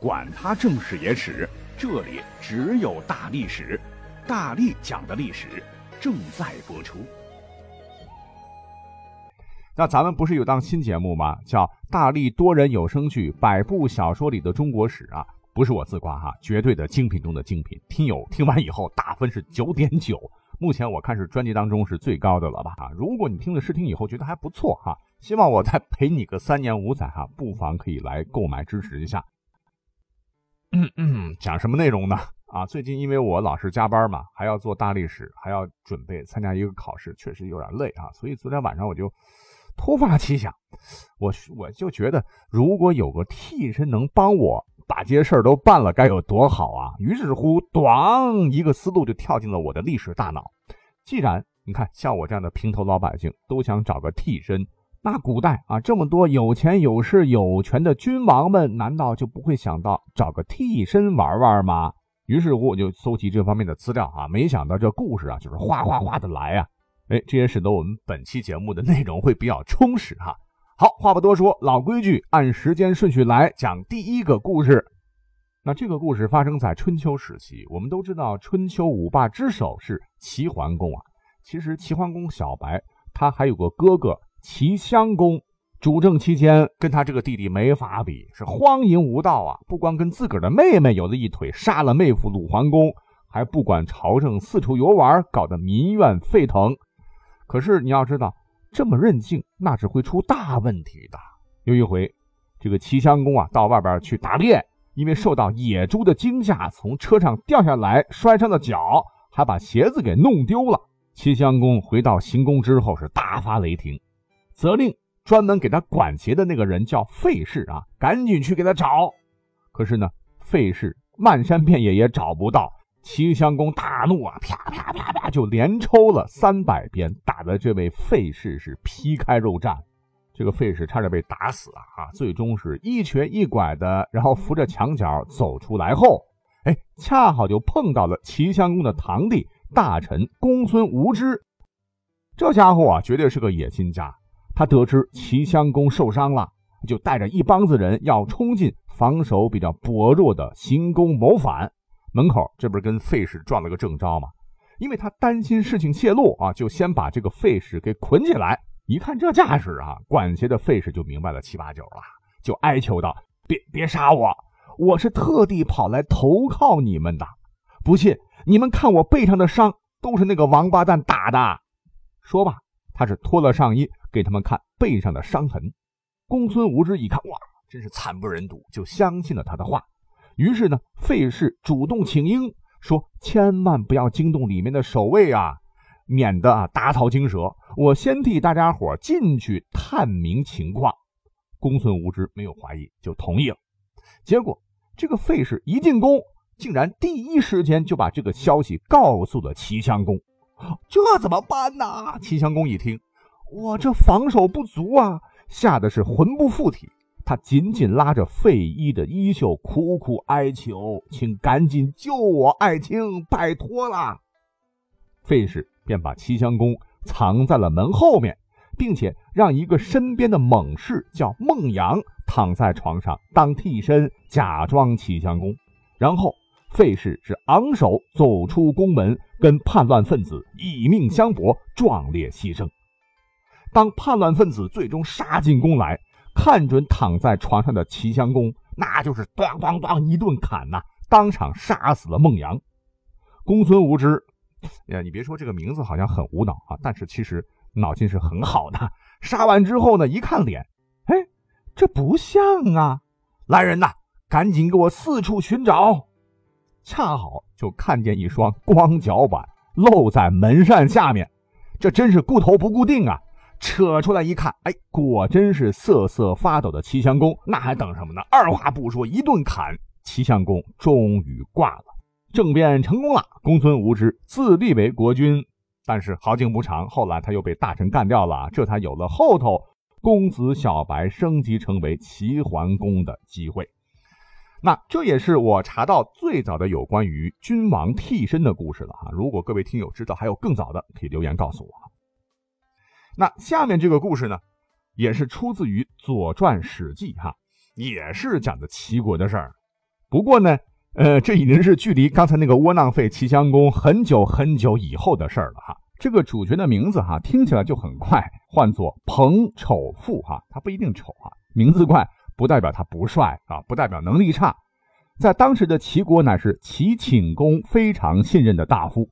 管他正史野史，这里只有大历史，大力讲的历史正在播出。那咱们不是有档新节目吗？叫《大力多人有声剧：百部小说里的中国史》啊，不是我自夸哈，绝对的精品中的精品。听友听完以后，打分是九点九，目前我看是专辑当中是最高的了吧？啊，如果你听了试听以后觉得还不错哈，希望我再陪你个三年五载哈，不妨可以来购买支持一下。嗯嗯，讲什么内容呢？啊，最近因为我老是加班嘛，还要做大历史，还要准备参加一个考试，确实有点累啊。所以昨天晚上我就突发奇想，我我就觉得如果有个替身能帮我把这些事儿都办了，该有多好啊！于是乎，咣，一个思路就跳进了我的历史大脑。既然你看，像我这样的平头老百姓都想找个替身。那古代啊，这么多有钱有势有权的君王们，难道就不会想到找个替身玩玩吗？于是乎，我就搜集这方面的资料啊，没想到这故事啊，就是哗哗哗的来啊！哎，这也使得我们本期节目的内容会比较充实哈。好，话不多说，老规矩，按时间顺序来讲第一个故事。那这个故事发生在春秋时期，我们都知道春秋五霸之首是齐桓公啊。其实齐桓公小白他还有个哥哥。齐襄公主政期间，跟他这个弟弟没法比，是荒淫无道啊！不光跟自个儿的妹妹有了一腿，杀了妹夫鲁桓公，还不管朝政，四处游玩，搞得民怨沸腾。可是你要知道，这么任性，那是会出大问题的。有一回，这个齐襄公啊，到外边去打猎，因为受到野猪的惊吓，从车上掉下来，摔伤了脚，还把鞋子给弄丢了。齐襄公回到行宫之后，是大发雷霆。责令专门给他管鞋的那个人叫费氏啊，赶紧去给他找。可是呢，费氏漫山遍野也找不到。齐襄公大怒啊，啪啪啪啪就连抽了三百鞭，打的这位费氏是皮开肉绽。这个费氏差点被打死啊！啊，最终是一瘸一拐的，然后扶着墙角走出来后，哎，恰好就碰到了齐襄公的堂弟大臣公孙无知。这家伙啊，绝对是个野心家。他得知齐襄公受伤了，就带着一帮子人要冲进防守比较薄弱的行宫谋反。门口这不是跟费氏撞了个正着吗？因为他担心事情泄露啊，就先把这个费氏给捆起来。一看这架势啊，管辖的费氏就明白了七八九了，就哀求道：“别别杀我，我是特地跑来投靠你们的。不信你们看我背上的伤，都是那个王八蛋打的。”说吧，他是脱了上衣。给他们看背上的伤痕，公孙无知一看，哇，真是惨不忍睹，就相信了他的话。于是呢，费氏主动请缨，说千万不要惊动里面的守卫啊，免得啊打草惊蛇。我先替大家伙进去探明情况。公孙无知没有怀疑，就同意了。结果这个费氏一进宫，竟然第一时间就把这个消息告诉了齐襄公。这怎么办呢？齐襄公一听。我这防守不足啊，吓得是魂不附体。他紧紧拉着费祎的衣袖，苦苦哀求：“请赶紧救我爱卿，拜托了。”费氏便把齐襄公藏在了门后面，并且让一个身边的猛士叫孟阳躺在床上当替身，假装齐襄公。然后费氏是昂首走出宫门，跟叛乱分子以命相搏，壮烈牺牲。当叛乱分子最终杀进宫来，看准躺在床上的齐襄公，那就是咣咣咣一顿砍呐，当场杀死了孟阳。公孙无知，呀，你别说这个名字好像很无脑啊，但是其实脑筋是很好的。杀完之后呢，一看脸，哎，这不像啊！来人呐，赶紧给我四处寻找。恰好就看见一双光脚板露在门扇下面，这真是顾头不顾腚啊！扯出来一看，哎，果真是瑟瑟发抖的齐襄公。那还等什么呢？二话不说，一顿砍，齐襄公终于挂了，政变成功了。公孙无知自立为国君，但是好景不长，后来他又被大臣干掉了，这才有了后头公子小白升级成为齐桓公的机会。那这也是我查到最早的有关于君王替身的故事了哈。如果各位听友知道还有更早的，可以留言告诉我。那下面这个故事呢，也是出自于《左传》《史记》哈，也是讲的齐国的事儿。不过呢，呃，这已经是距离刚才那个窝囊废齐襄公很久很久以后的事儿了哈。这个主角的名字哈听起来就很怪，唤作彭丑富哈，他不一定丑啊，名字怪不代表他不帅啊，不代表能力差，在当时的齐国乃是齐顷公非常信任的大夫。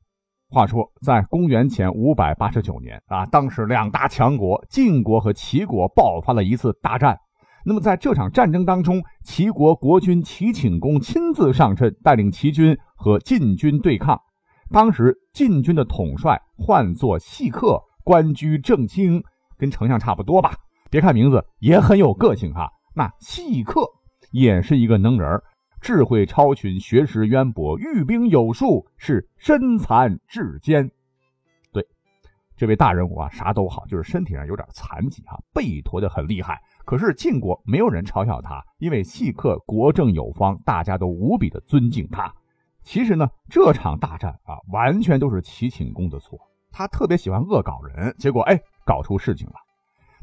话说，在公元前五百八十九年啊，当时两大强国晋国和齐国爆发了一次大战。那么在这场战争当中，齐国国君齐顷公亲自上阵，带领齐军和晋军对抗。当时晋军的统帅唤作细客，官居正卿，跟丞相差不多吧？别看名字也很有个性哈。那细客也是一个能人。智慧超群，学识渊博，御兵有术，是身残志坚。对，这位大人物啊，啥都好，就是身体上有点残疾哈，背驼的很厉害。可是晋国没有人嘲笑他，因为细客国政有方，大家都无比的尊敬他。其实呢，这场大战啊，完全都是齐顷公的错，他特别喜欢恶搞人，结果哎，搞出事情了。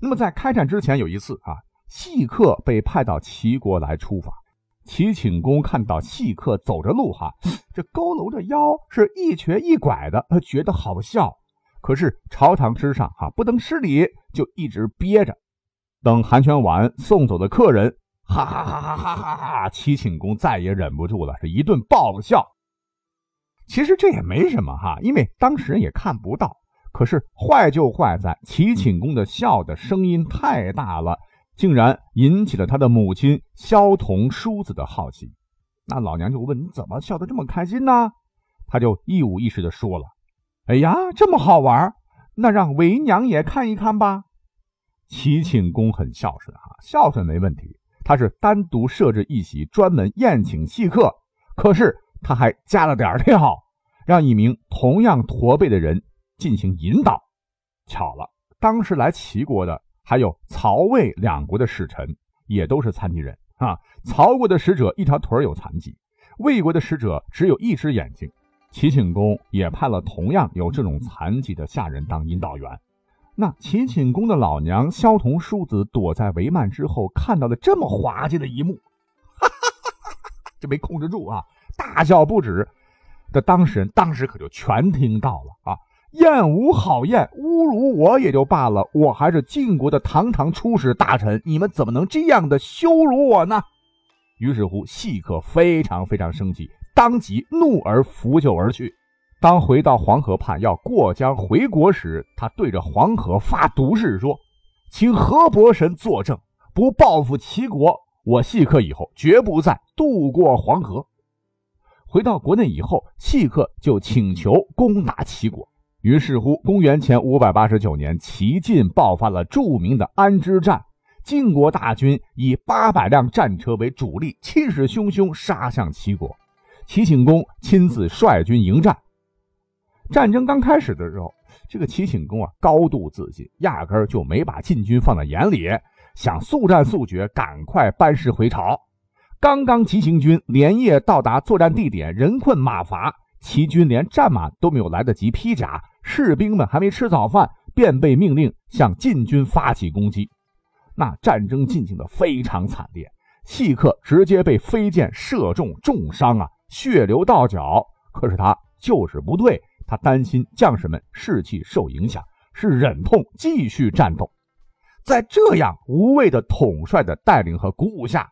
那么在开战之前有一次啊，细客被派到齐国来出访。齐顷公看到细客走着路，哈，这佝偻着腰，是一瘸一拐的，他觉得好笑。可是朝堂之上，哈，不能失礼，就一直憋着。等寒暄完，送走的客人，哈哈哈哈哈哈哈！齐顷公再也忍不住了，是一顿爆笑。其实这也没什么哈，因为当事人也看不到。可是坏就坏在齐顷公的笑的声音太大了。竟然引起了他的母亲萧彤叔子的好奇，那老娘就问：“你怎么笑得这么开心呢？”他就一五一十的说了：“哎呀，这么好玩，那让为娘也看一看吧。”齐庆公很孝顺啊，孝顺没问题，他是单独设置一席，专门宴请细客。可是他还加了点料，让一名同样驼背的人进行引导。巧了，当时来齐国的。还有曹魏两国的使臣也都是残疾人啊。曹国的使者一条腿有残疾，魏国的使者只有一只眼睛。齐景公也派了同样有这种残疾的下人当引导员。那齐景公的老娘萧彤叔子躲在帷幔之后，看到了这么滑稽的一幕，哈哈哈哈哈，就没控制住啊，大笑不止。这当事人当时可就全听到了。燕无好燕，侮辱我也就罢了，我还是晋国的堂堂出使大臣，你们怎么能这样的羞辱我呢？于是乎，细客非常非常生气，当即怒而拂袖而去。当回到黄河畔要过江回国时，他对着黄河发毒誓说：“请河伯神作证，不报复齐国，我细客以后绝不再渡过黄河。”回到国内以后，细客就请求攻打齐国。于是乎，公元前五百八十九年，齐晋爆发了著名的安之战。晋国大军以八百辆战车为主力，气势汹汹杀向齐国。齐顷公亲自率军迎战。战争刚开始的时候，这个齐顷公啊，高度自信，压根儿就没把晋军放在眼里，想速战速决，赶快班师回朝。刚刚急行军连夜到达作战地点，人困马乏，齐军连战马都没有来得及披甲。士兵们还没吃早饭，便被命令向晋军发起攻击。那战争进行的非常惨烈，契克直接被飞箭射中，重伤啊，血流到脚。可是他就是不对，他担心将士们士气受影响，是忍痛继续战斗。在这样无畏的统帅的带领和鼓舞下，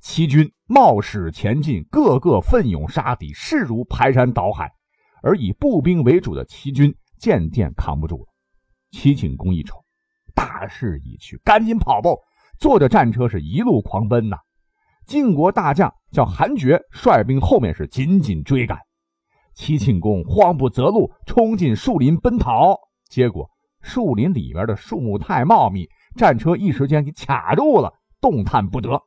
齐军冒矢前进，个个奋勇杀敌，势如排山倒海。而以步兵为主的齐军。渐渐扛不住了，齐景公一瞅，大势已去，赶紧跑步，坐着战车是一路狂奔呐。晋国大将叫韩厥，率兵后面是紧紧追赶。齐庆公慌不择路，冲进树林奔逃，结果树林里边的树木太茂密，战车一时间给卡住了，动弹不得。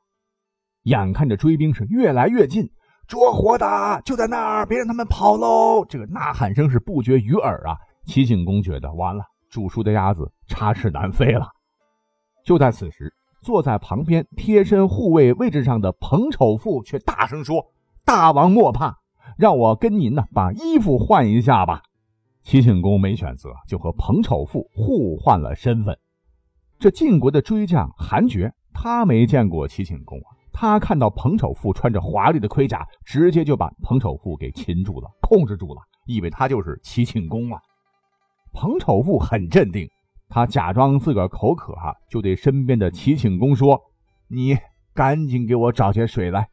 眼看着追兵是越来越近，捉活的就在那儿，别让他们跑喽！这个呐喊声是不绝于耳啊。齐景公觉得完了，煮熟的鸭子插翅难飞了。就在此时，坐在旁边贴身护卫位置上的彭丑富却大声说：“大王莫怕，让我跟您呢把衣服换一下吧。”齐景公没选择，就和彭丑富互换了身份。这晋国的追将韩厥，他没见过齐景公啊，他看到彭丑富穿着华丽的盔甲，直接就把彭丑富给擒住了，控制住了，以为他就是齐庆公啊。彭丑富很镇定，他假装自个儿口渴哈，就对身边的齐庆公说：“你赶紧给我找些水来。”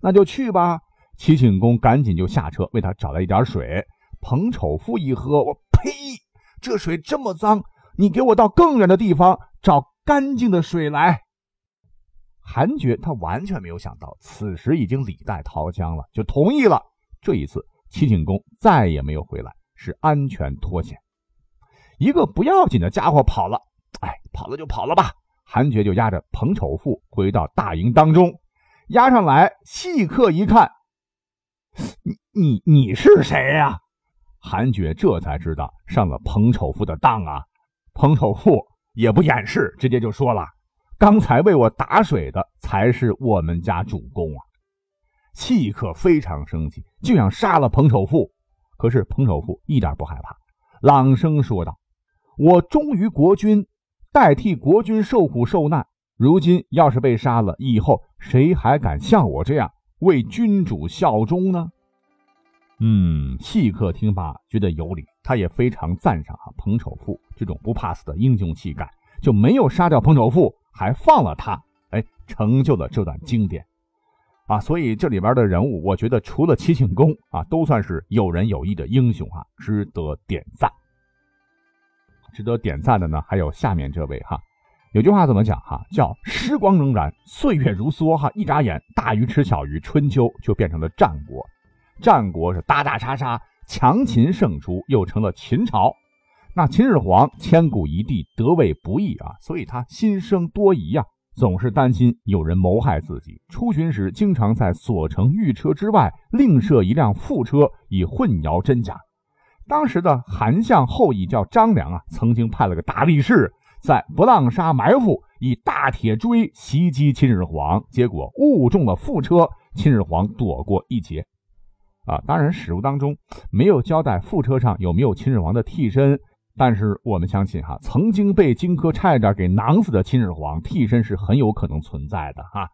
那就去吧。齐庆公赶紧就下车为他找来一点水。彭丑富一喝，我呸！这水这么脏，你给我到更远的地方找干净的水来。韩厥他完全没有想到，此时已经李代桃僵了，就同意了。这一次，齐景公再也没有回来，是安全脱险。一个不要紧的家伙跑了，哎，跑了就跑了吧。韩厥就押着彭丑富回到大营当中，押上来细客一看，你你你是谁呀？韩厥这才知道上了彭丑富的当啊！彭丑富也不掩饰，直接就说了：“刚才为我打水的才是我们家主公啊！”契可非常生气，就想杀了彭丑富。可是彭丑富一点不害怕，朗声说道：“我忠于国君，代替国君受苦受难。如今要是被杀了，以后谁还敢像我这样为君主效忠呢？”嗯，细客听罢觉得有理，他也非常赞赏啊彭丑富这种不怕死的英雄气概，就没有杀掉彭丑富，还放了他，哎，成就了这段经典啊。所以这里边的人物，我觉得除了齐景公啊，都算是有仁有义的英雄啊，值得点赞。值得点赞的呢，还有下面这位哈，有句话怎么讲哈，叫时光荏苒，岁月如梭哈，一眨眼，大鱼吃小鱼，春秋就变成了战国。战国是打打杀杀，强秦胜出，又成了秦朝。那秦始皇千古一帝，得位不易啊，所以他心生多疑啊，总是担心有人谋害自己。出巡时，经常在所乘御车之外另设一辆副车，以混淆真假。当时的韩相后裔叫张良啊，曾经派了个大力士在不浪沙埋伏，以大铁锥袭击秦始皇，结果误中了副车，秦始皇躲过一劫。啊，当然，史书当中没有交代副车上有没有秦始皇的替身，但是我们相信哈，曾经被荆轲差一点给囊死的秦始皇替身是很有可能存在的哈。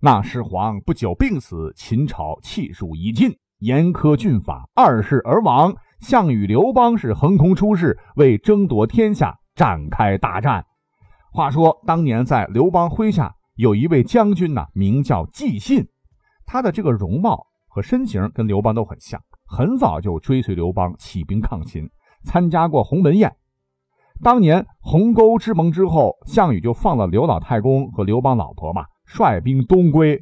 那始皇不久病死，秦朝气数已尽，严苛峻法，二世而亡。项羽、刘邦是横空出世，为争夺天下展开大战。话说当年在刘邦麾下有一位将军呐，名叫纪信，他的这个容貌。和身形跟刘邦都很像，很早就追随刘邦起兵抗秦，参加过鸿门宴。当年鸿沟之盟之后，项羽就放了刘老太公和刘邦老婆嘛，率兵东归。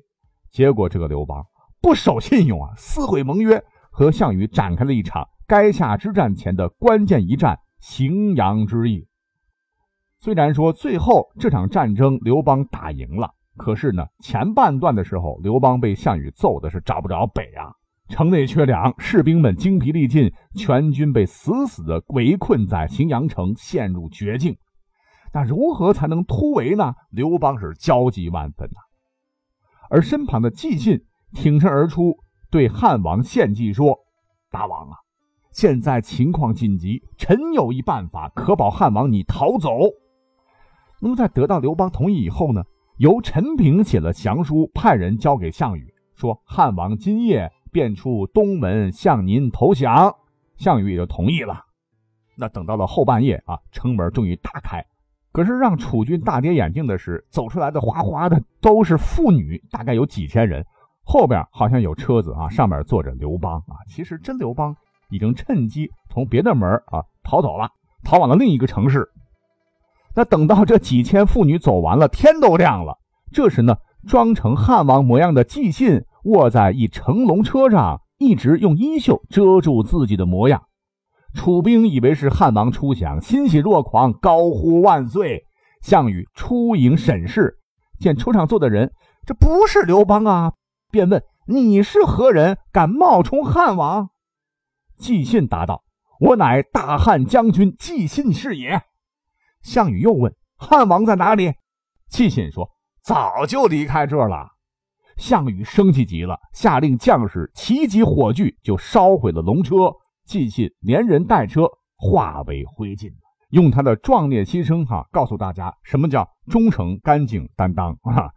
结果这个刘邦不守信用啊，撕毁盟约，和项羽展开了一场垓下之战前的关键一战——荥阳之役。虽然说最后这场战争刘邦打赢了。可是呢，前半段的时候，刘邦被项羽揍的是找不着北啊，城内缺粮，士兵们精疲力尽，全军被死死的围困在荥阳城，陷入绝境。那如何才能突围呢？刘邦是焦急万分呐。而身旁的纪信挺身而出，对汉王献计说：“大王啊，现在情况紧急，臣有一办法可保汉王你逃走。”那么在得到刘邦同意以后呢？由陈平写了降书，派人交给项羽，说汉王今夜便出东门向您投降。项羽也就同意了。那等到了后半夜啊，城门终于打开，可是让楚军大跌眼镜的是，走出来的哗哗的都是妇女，大概有几千人。后边好像有车子啊，上面坐着刘邦啊。其实真刘邦已经趁机从别的门啊逃走了，逃往了另一个城市。那等到这几千妇女走完了，天都亮了。这时呢，装成汉王模样的纪信卧在一乘龙车上，一直用衣袖遮住自己的模样。楚兵以为是汉王出降，欣喜若狂，高呼万岁。项羽出营审视，见车上坐的人，这不是刘邦啊，便问：“你是何人？敢冒充汉王？”纪信答道：“我乃大汉将军纪信是也。”项羽又问：“汉王在哪里？”纪信说：“早就离开这了。”项羽生气极了，下令将士齐集火炬，就烧毁了龙车。尽信连人带车化为灰烬，用他的壮烈牺牲哈，告诉大家什么叫忠诚、干净、担当啊！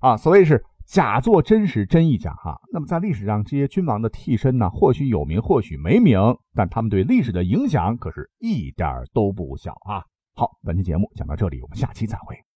啊。所谓是假作真实，真亦假哈。那么在历史上，这些君王的替身呢，或许有名，或许没名，但他们对历史的影响可是一点都不小啊。好，本期节目讲到这里，我们下期再会。